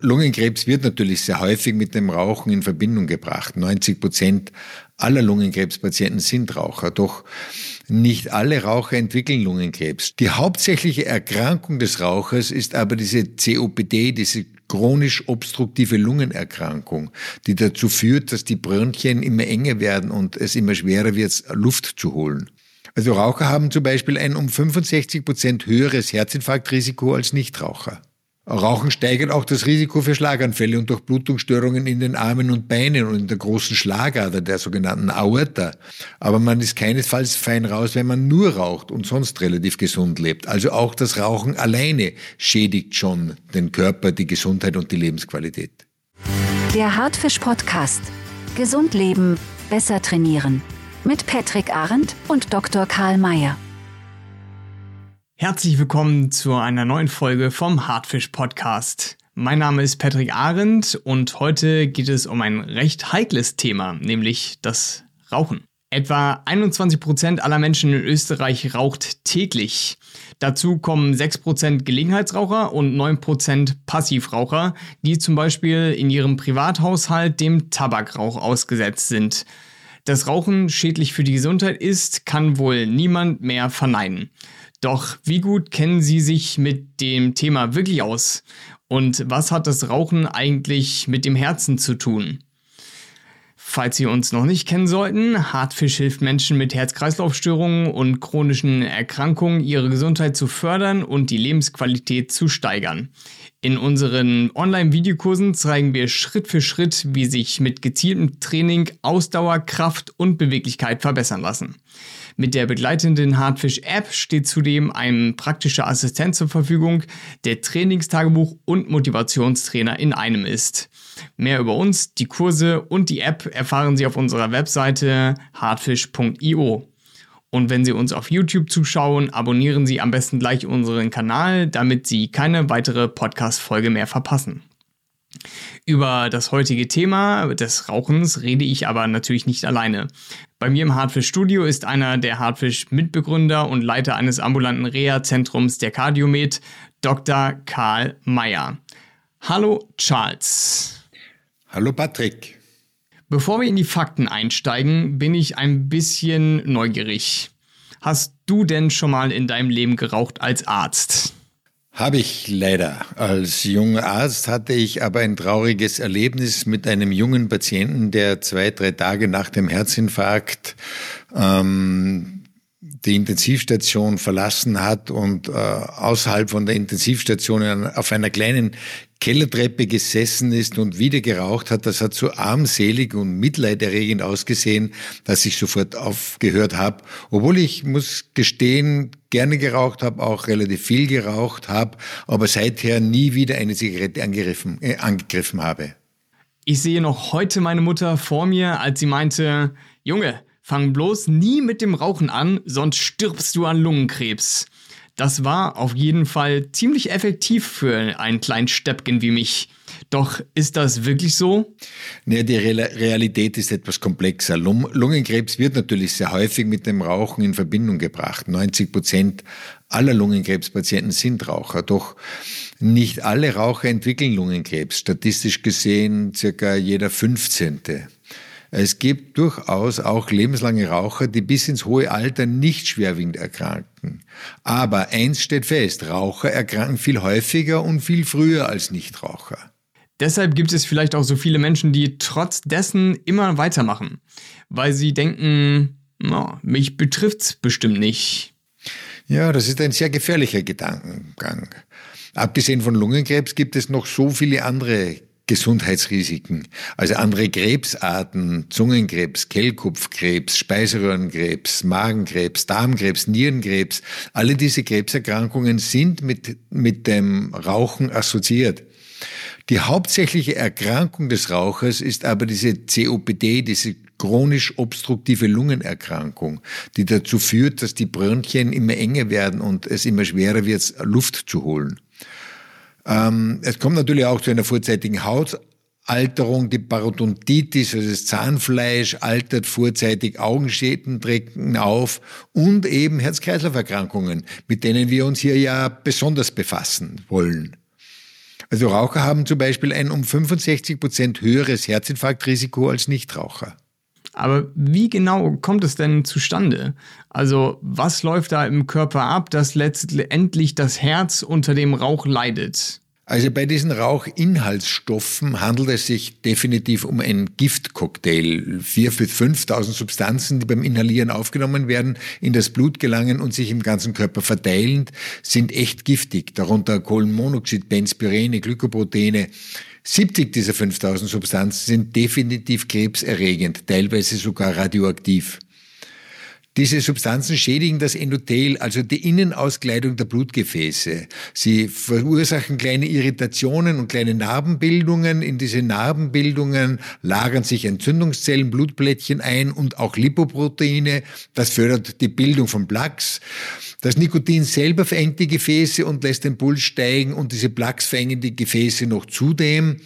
Lungenkrebs wird natürlich sehr häufig mit dem Rauchen in Verbindung gebracht. 90 Prozent aller Lungenkrebspatienten sind Raucher. Doch nicht alle Raucher entwickeln Lungenkrebs. Die hauptsächliche Erkrankung des Rauchers ist aber diese COPD, diese chronisch obstruktive Lungenerkrankung, die dazu führt, dass die Bronchien immer enger werden und es immer schwerer wird, Luft zu holen. Also Raucher haben zum Beispiel ein um 65 Prozent höheres Herzinfarktrisiko als Nichtraucher. Rauchen steigert auch das Risiko für Schlaganfälle und Durchblutungsstörungen in den Armen und Beinen und in der großen Schlagader, der sogenannten Aorta. Aber man ist keinesfalls fein raus, wenn man nur raucht und sonst relativ gesund lebt. Also auch das Rauchen alleine schädigt schon den Körper, die Gesundheit und die Lebensqualität. Der Hartfisch Podcast. Gesund leben, besser trainieren. Mit Patrick Arendt und Dr. Karl Mayer. Herzlich willkommen zu einer neuen Folge vom Hartfisch Podcast. Mein Name ist Patrick Arendt und heute geht es um ein recht heikles Thema, nämlich das Rauchen. Etwa 21 Prozent aller Menschen in Österreich raucht täglich. Dazu kommen 6% Gelegenheitsraucher und 9% Passivraucher, die zum Beispiel in ihrem Privathaushalt dem Tabakrauch ausgesetzt sind. Dass Rauchen schädlich für die Gesundheit ist, kann wohl niemand mehr verneinen. Doch wie gut kennen Sie sich mit dem Thema wirklich aus? Und was hat das Rauchen eigentlich mit dem Herzen zu tun? Falls Sie uns noch nicht kennen sollten, Hartfisch hilft Menschen mit Herz-Kreislauf-Störungen und chronischen Erkrankungen, ihre Gesundheit zu fördern und die Lebensqualität zu steigern. In unseren Online-Videokursen zeigen wir Schritt für Schritt, wie sich mit gezieltem Training Ausdauer, Kraft und Beweglichkeit verbessern lassen. Mit der begleitenden Hardfish-App steht zudem ein praktischer Assistent zur Verfügung, der Trainingstagebuch und Motivationstrainer in einem ist. Mehr über uns, die Kurse und die App erfahren Sie auf unserer Webseite hardfish.io. Und wenn Sie uns auf YouTube zuschauen, abonnieren Sie am besten gleich unseren Kanal, damit Sie keine weitere Podcast-Folge mehr verpassen. Über das heutige Thema des Rauchens rede ich aber natürlich nicht alleine. Bei mir im Hardfish Studio ist einer der Hardfish Mitbegründer und Leiter eines ambulanten Reha-Zentrums der Cardiomed, Dr. Karl Mayer. Hallo Charles. Hallo Patrick. Bevor wir in die Fakten einsteigen, bin ich ein bisschen neugierig. Hast du denn schon mal in deinem Leben geraucht als Arzt? Habe ich leider. Als junger Arzt hatte ich aber ein trauriges Erlebnis mit einem jungen Patienten, der zwei, drei Tage nach dem Herzinfarkt ähm, die Intensivstation verlassen hat und äh, außerhalb von der Intensivstation auf einer kleinen Kellertreppe gesessen ist und wieder geraucht hat, das hat so armselig und mitleiderregend ausgesehen, dass ich sofort aufgehört habe. Obwohl ich, muss gestehen, gerne geraucht habe, auch relativ viel geraucht habe, aber seither nie wieder eine Zigarette angegriffen, äh, angegriffen habe. Ich sehe noch heute meine Mutter vor mir, als sie meinte, Junge, fang bloß nie mit dem Rauchen an, sonst stirbst du an Lungenkrebs. Das war auf jeden Fall ziemlich effektiv für einen kleinen Steppken wie mich. Doch ist das wirklich so? Nee, die Realität ist etwas komplexer. Lungenkrebs wird natürlich sehr häufig mit dem Rauchen in Verbindung gebracht. 90 Prozent aller Lungenkrebspatienten sind Raucher. Doch nicht alle Raucher entwickeln Lungenkrebs. Statistisch gesehen circa jeder 15. Es gibt durchaus auch lebenslange Raucher, die bis ins hohe Alter nicht schwerwiegend erkranken. Aber eins steht fest, Raucher erkranken viel häufiger und viel früher als Nichtraucher. Deshalb gibt es vielleicht auch so viele Menschen, die trotz dessen immer weitermachen, weil sie denken, no, mich betrifft's bestimmt nicht. Ja, das ist ein sehr gefährlicher Gedankengang. Abgesehen von Lungenkrebs gibt es noch so viele andere Gesundheitsrisiken. Also andere Krebsarten, Zungenkrebs, Kehlkopfkrebs, Speiseröhrenkrebs, Magenkrebs, Darmkrebs, Nierenkrebs, alle diese Krebserkrankungen sind mit, mit dem Rauchen assoziiert. Die hauptsächliche Erkrankung des Rauchers ist aber diese COPD, diese chronisch obstruktive Lungenerkrankung, die dazu führt, dass die Bronchien immer enger werden und es immer schwerer wird, Luft zu holen. Ähm, es kommt natürlich auch zu einer vorzeitigen Hautalterung, die Parodontitis, also das Zahnfleisch altert vorzeitig, Augenschäden treten auf und eben Herz-Kreislauf-Erkrankungen, mit denen wir uns hier ja besonders befassen wollen. Also Raucher haben zum Beispiel ein um 65 Prozent höheres Herzinfarktrisiko als Nichtraucher. Aber wie genau kommt es denn zustande? Also was läuft da im Körper ab, dass letztendlich das Herz unter dem Rauch leidet? Also bei diesen Rauchinhaltsstoffen handelt es sich definitiv um einen Giftcocktail. Vier bis 5.000 Substanzen, die beim Inhalieren aufgenommen werden, in das Blut gelangen und sich im ganzen Körper verteilen, sind echt giftig. Darunter Kohlenmonoxid, Benzpyrene, Glykoproteine. 70 dieser 5.000 Substanzen sind definitiv krebserregend, teilweise sogar radioaktiv. Diese Substanzen schädigen das Endothel, also die Innenauskleidung der Blutgefäße. Sie verursachen kleine Irritationen und kleine Narbenbildungen. In diese Narbenbildungen lagern sich Entzündungszellen, Blutplättchen ein und auch Lipoproteine. Das fördert die Bildung von Plaques. Das Nikotin selber verengt die Gefäße und lässt den Puls steigen und diese Plaques verengen die Gefäße noch zudem.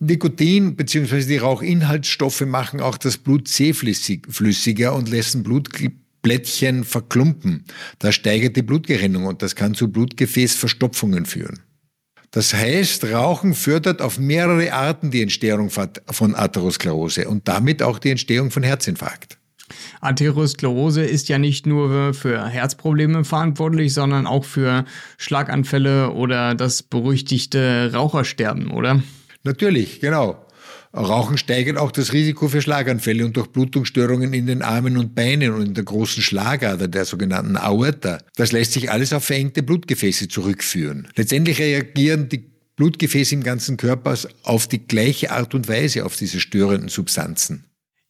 Nikotin bzw. die Rauchinhaltsstoffe machen auch das Blut zähflüssiger und lassen Blutplättchen verklumpen. Das steigert die Blutgerinnung und das kann zu Blutgefäßverstopfungen führen. Das heißt, Rauchen fördert auf mehrere Arten die Entstehung von Atherosklerose und damit auch die Entstehung von Herzinfarkt. Atherosklerose ist ja nicht nur für Herzprobleme verantwortlich, sondern auch für Schlaganfälle oder das berüchtigte Rauchersterben, oder? Natürlich, genau. Rauchen steigert auch das Risiko für Schlaganfälle und Durchblutungsstörungen in den Armen und Beinen und in der großen Schlagader, der sogenannten Aorta. Das lässt sich alles auf verengte Blutgefäße zurückführen. Letztendlich reagieren die Blutgefäße im ganzen Körper auf die gleiche Art und Weise auf diese störenden Substanzen.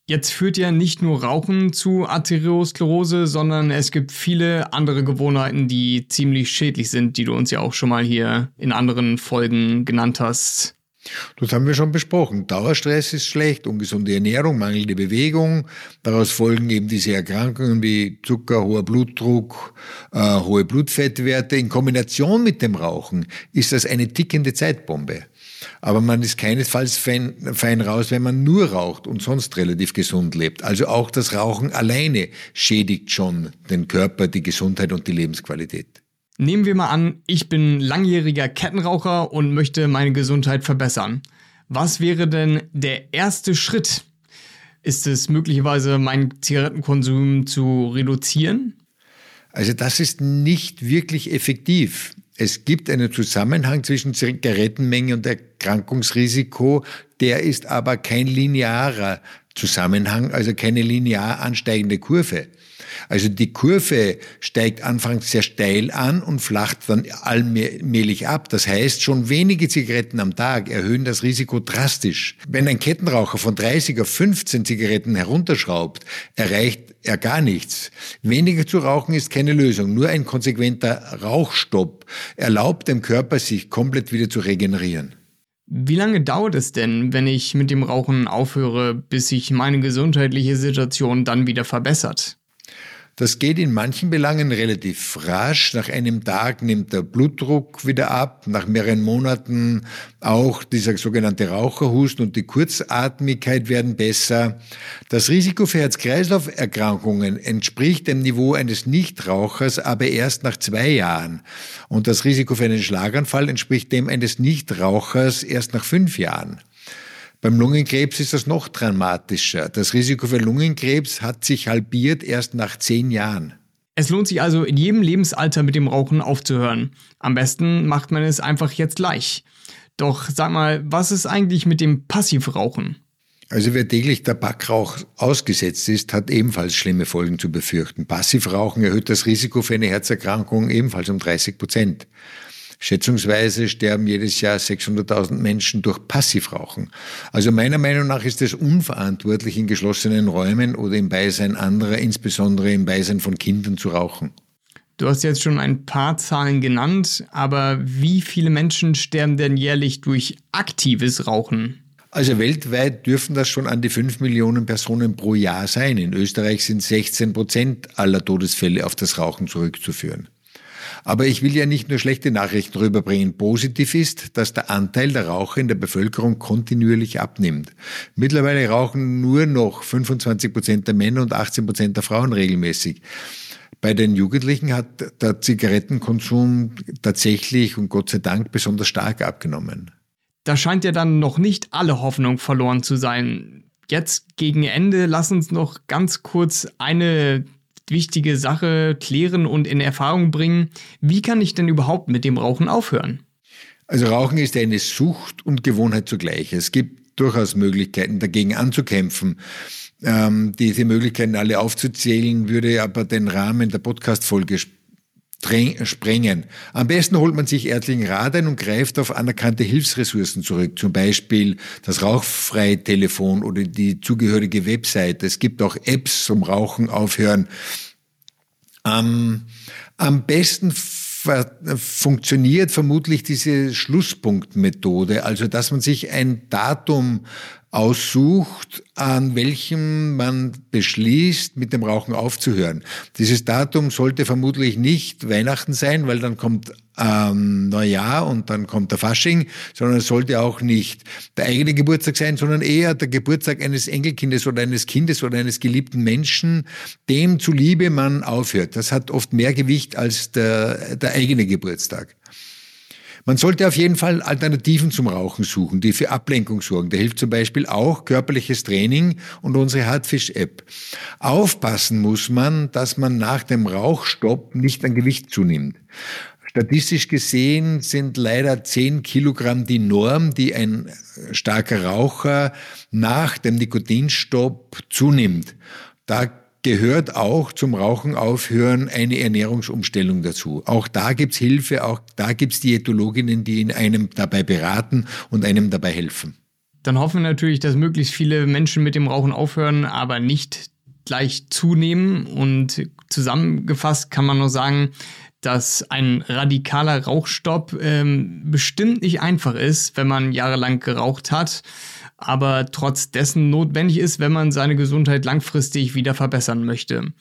Jetzt führt ja nicht nur Rauchen zu Arteriosklerose, sondern es gibt viele andere Gewohnheiten, die ziemlich schädlich sind, die du uns ja auch schon mal hier in anderen Folgen genannt hast. Das haben wir schon besprochen. Dauerstress ist schlecht, ungesunde Ernährung, mangelnde Bewegung. Daraus folgen eben diese Erkrankungen wie Zucker, hoher Blutdruck, äh, hohe Blutfettwerte. In Kombination mit dem Rauchen ist das eine tickende Zeitbombe. Aber man ist keinesfalls fein, fein raus, wenn man nur raucht und sonst relativ gesund lebt. Also auch das Rauchen alleine schädigt schon den Körper, die Gesundheit und die Lebensqualität. Nehmen wir mal an, ich bin langjähriger Kettenraucher und möchte meine Gesundheit verbessern. Was wäre denn der erste Schritt? Ist es möglicherweise, meinen Zigarettenkonsum zu reduzieren? Also das ist nicht wirklich effektiv. Es gibt einen Zusammenhang zwischen Zigarettenmenge und Erkrankungsrisiko, der ist aber kein linearer Zusammenhang, also keine linear ansteigende Kurve. Also die Kurve steigt anfangs sehr steil an und flacht dann allmählich ab. Das heißt, schon wenige Zigaretten am Tag erhöhen das Risiko drastisch. Wenn ein Kettenraucher von 30 auf 15 Zigaretten herunterschraubt, erreicht er gar nichts. Weniger zu rauchen ist keine Lösung. Nur ein konsequenter Rauchstopp erlaubt dem Körper, sich komplett wieder zu regenerieren. Wie lange dauert es denn, wenn ich mit dem Rauchen aufhöre, bis sich meine gesundheitliche Situation dann wieder verbessert? Das geht in manchen Belangen relativ rasch. Nach einem Tag nimmt der Blutdruck wieder ab, nach mehreren Monaten auch dieser sogenannte Raucherhusten und die Kurzatmigkeit werden besser. Das Risiko für Herz-Kreislauf-Erkrankungen entspricht dem Niveau eines Nichtrauchers aber erst nach zwei Jahren. Und das Risiko für einen Schlaganfall entspricht dem eines Nichtrauchers erst nach fünf Jahren. Beim Lungenkrebs ist das noch dramatischer. Das Risiko für Lungenkrebs hat sich halbiert erst nach zehn Jahren. Es lohnt sich also in jedem Lebensalter mit dem Rauchen aufzuhören. Am besten macht man es einfach jetzt gleich. Doch sag mal, was ist eigentlich mit dem Passivrauchen? Also wer täglich Tabakrauch ausgesetzt ist, hat ebenfalls schlimme Folgen zu befürchten. Passivrauchen erhöht das Risiko für eine Herzerkrankung ebenfalls um 30 Prozent. Schätzungsweise sterben jedes Jahr 600.000 Menschen durch Passivrauchen. Also meiner Meinung nach ist es unverantwortlich, in geschlossenen Räumen oder im Beisein anderer, insbesondere im Beisein von Kindern zu rauchen. Du hast jetzt schon ein paar Zahlen genannt, aber wie viele Menschen sterben denn jährlich durch aktives Rauchen? Also weltweit dürfen das schon an die 5 Millionen Personen pro Jahr sein. In Österreich sind 16 Prozent aller Todesfälle auf das Rauchen zurückzuführen. Aber ich will ja nicht nur schlechte Nachrichten rüberbringen. Positiv ist, dass der Anteil der Raucher in der Bevölkerung kontinuierlich abnimmt. Mittlerweile rauchen nur noch 25 Prozent der Männer und 18 Prozent der Frauen regelmäßig. Bei den Jugendlichen hat der Zigarettenkonsum tatsächlich und Gott sei Dank besonders stark abgenommen. Da scheint ja dann noch nicht alle Hoffnung verloren zu sein. Jetzt gegen Ende lass uns noch ganz kurz eine wichtige Sache klären und in Erfahrung bringen. Wie kann ich denn überhaupt mit dem Rauchen aufhören? Also Rauchen ist eine Sucht und Gewohnheit zugleich. Es gibt durchaus Möglichkeiten, dagegen anzukämpfen. Ähm, diese Möglichkeiten alle aufzuzählen, würde aber den Rahmen der Podcast-Folge sprengen. Am besten holt man sich ärztlichen Rat ein und greift auf anerkannte Hilfsressourcen zurück, zum Beispiel das rauchfreie Telefon oder die zugehörige Webseite. Es gibt auch Apps zum Rauchen aufhören. Ähm, am besten funktioniert vermutlich diese Schlusspunktmethode, also dass man sich ein Datum aussucht, an welchem man beschließt, mit dem Rauchen aufzuhören. Dieses Datum sollte vermutlich nicht Weihnachten sein, weil dann kommt ähm, Neujahr und dann kommt der Fasching, sondern es sollte auch nicht der eigene Geburtstag sein, sondern eher der Geburtstag eines Enkelkindes oder eines Kindes oder eines geliebten Menschen, dem zuliebe man aufhört. Das hat oft mehr Gewicht als der, der eigene Geburtstag. Man sollte auf jeden Fall Alternativen zum Rauchen suchen, die für Ablenkung sorgen. Da hilft zum Beispiel auch körperliches Training und unsere Hardfish-App. Aufpassen muss man, dass man nach dem Rauchstopp nicht an Gewicht zunimmt. Statistisch gesehen sind leider 10 Kilogramm die Norm, die ein starker Raucher nach dem Nikotinstopp zunimmt. Da gehört auch zum Rauchen aufhören eine Ernährungsumstellung dazu. Auch da gibt's Hilfe, auch da gibt's Diätologinnen, die in einem dabei beraten und einem dabei helfen. Dann hoffen wir natürlich, dass möglichst viele Menschen mit dem Rauchen aufhören, aber nicht gleich zunehmen. Und zusammengefasst kann man nur sagen, dass ein radikaler Rauchstopp ähm, bestimmt nicht einfach ist, wenn man jahrelang geraucht hat aber trotz dessen notwendig ist, wenn man seine Gesundheit langfristig wieder verbessern möchte.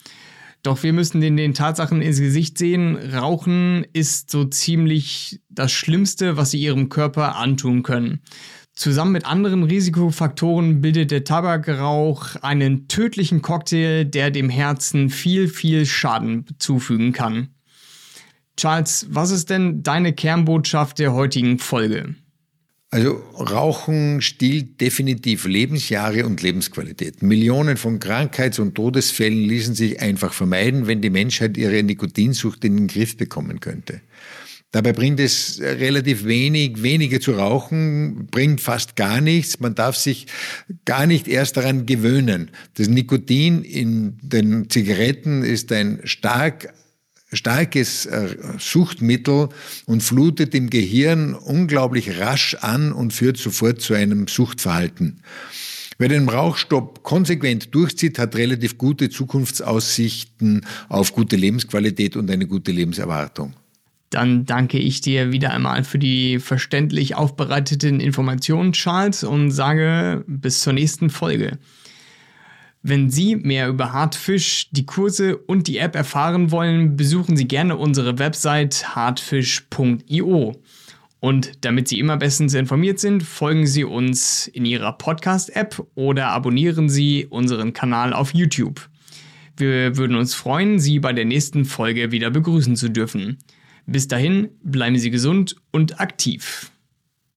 Doch wir müssen den, den Tatsachen ins Gesicht sehen. Rauchen ist so ziemlich das Schlimmste, was sie ihrem Körper antun können. Zusammen mit anderen Risikofaktoren bildet der Tabakrauch einen tödlichen Cocktail, der dem Herzen viel, viel Schaden zufügen kann. Charles, was ist denn deine Kernbotschaft der heutigen Folge? Also Rauchen stiehlt definitiv Lebensjahre und Lebensqualität. Millionen von Krankheits- und Todesfällen ließen sich einfach vermeiden, wenn die Menschheit ihre Nikotinsucht in den Griff bekommen könnte. Dabei bringt es relativ wenig, weniger zu rauchen, bringt fast gar nichts. Man darf sich gar nicht erst daran gewöhnen. Das Nikotin in den Zigaretten ist ein stark starkes äh, Suchtmittel und flutet im Gehirn unglaublich rasch an und führt sofort zu einem Suchtverhalten. Wer den Rauchstopp konsequent durchzieht, hat relativ gute Zukunftsaussichten auf gute Lebensqualität und eine gute Lebenserwartung. Dann danke ich dir wieder einmal für die verständlich aufbereiteten Informationen, Charles, und sage bis zur nächsten Folge. Wenn Sie mehr über Hartfisch, die Kurse und die App erfahren wollen, besuchen Sie gerne unsere Website hartfisch.io. Und damit Sie immer bestens informiert sind, folgen Sie uns in Ihrer Podcast-App oder abonnieren Sie unseren Kanal auf YouTube. Wir würden uns freuen, Sie bei der nächsten Folge wieder begrüßen zu dürfen. Bis dahin, bleiben Sie gesund und aktiv.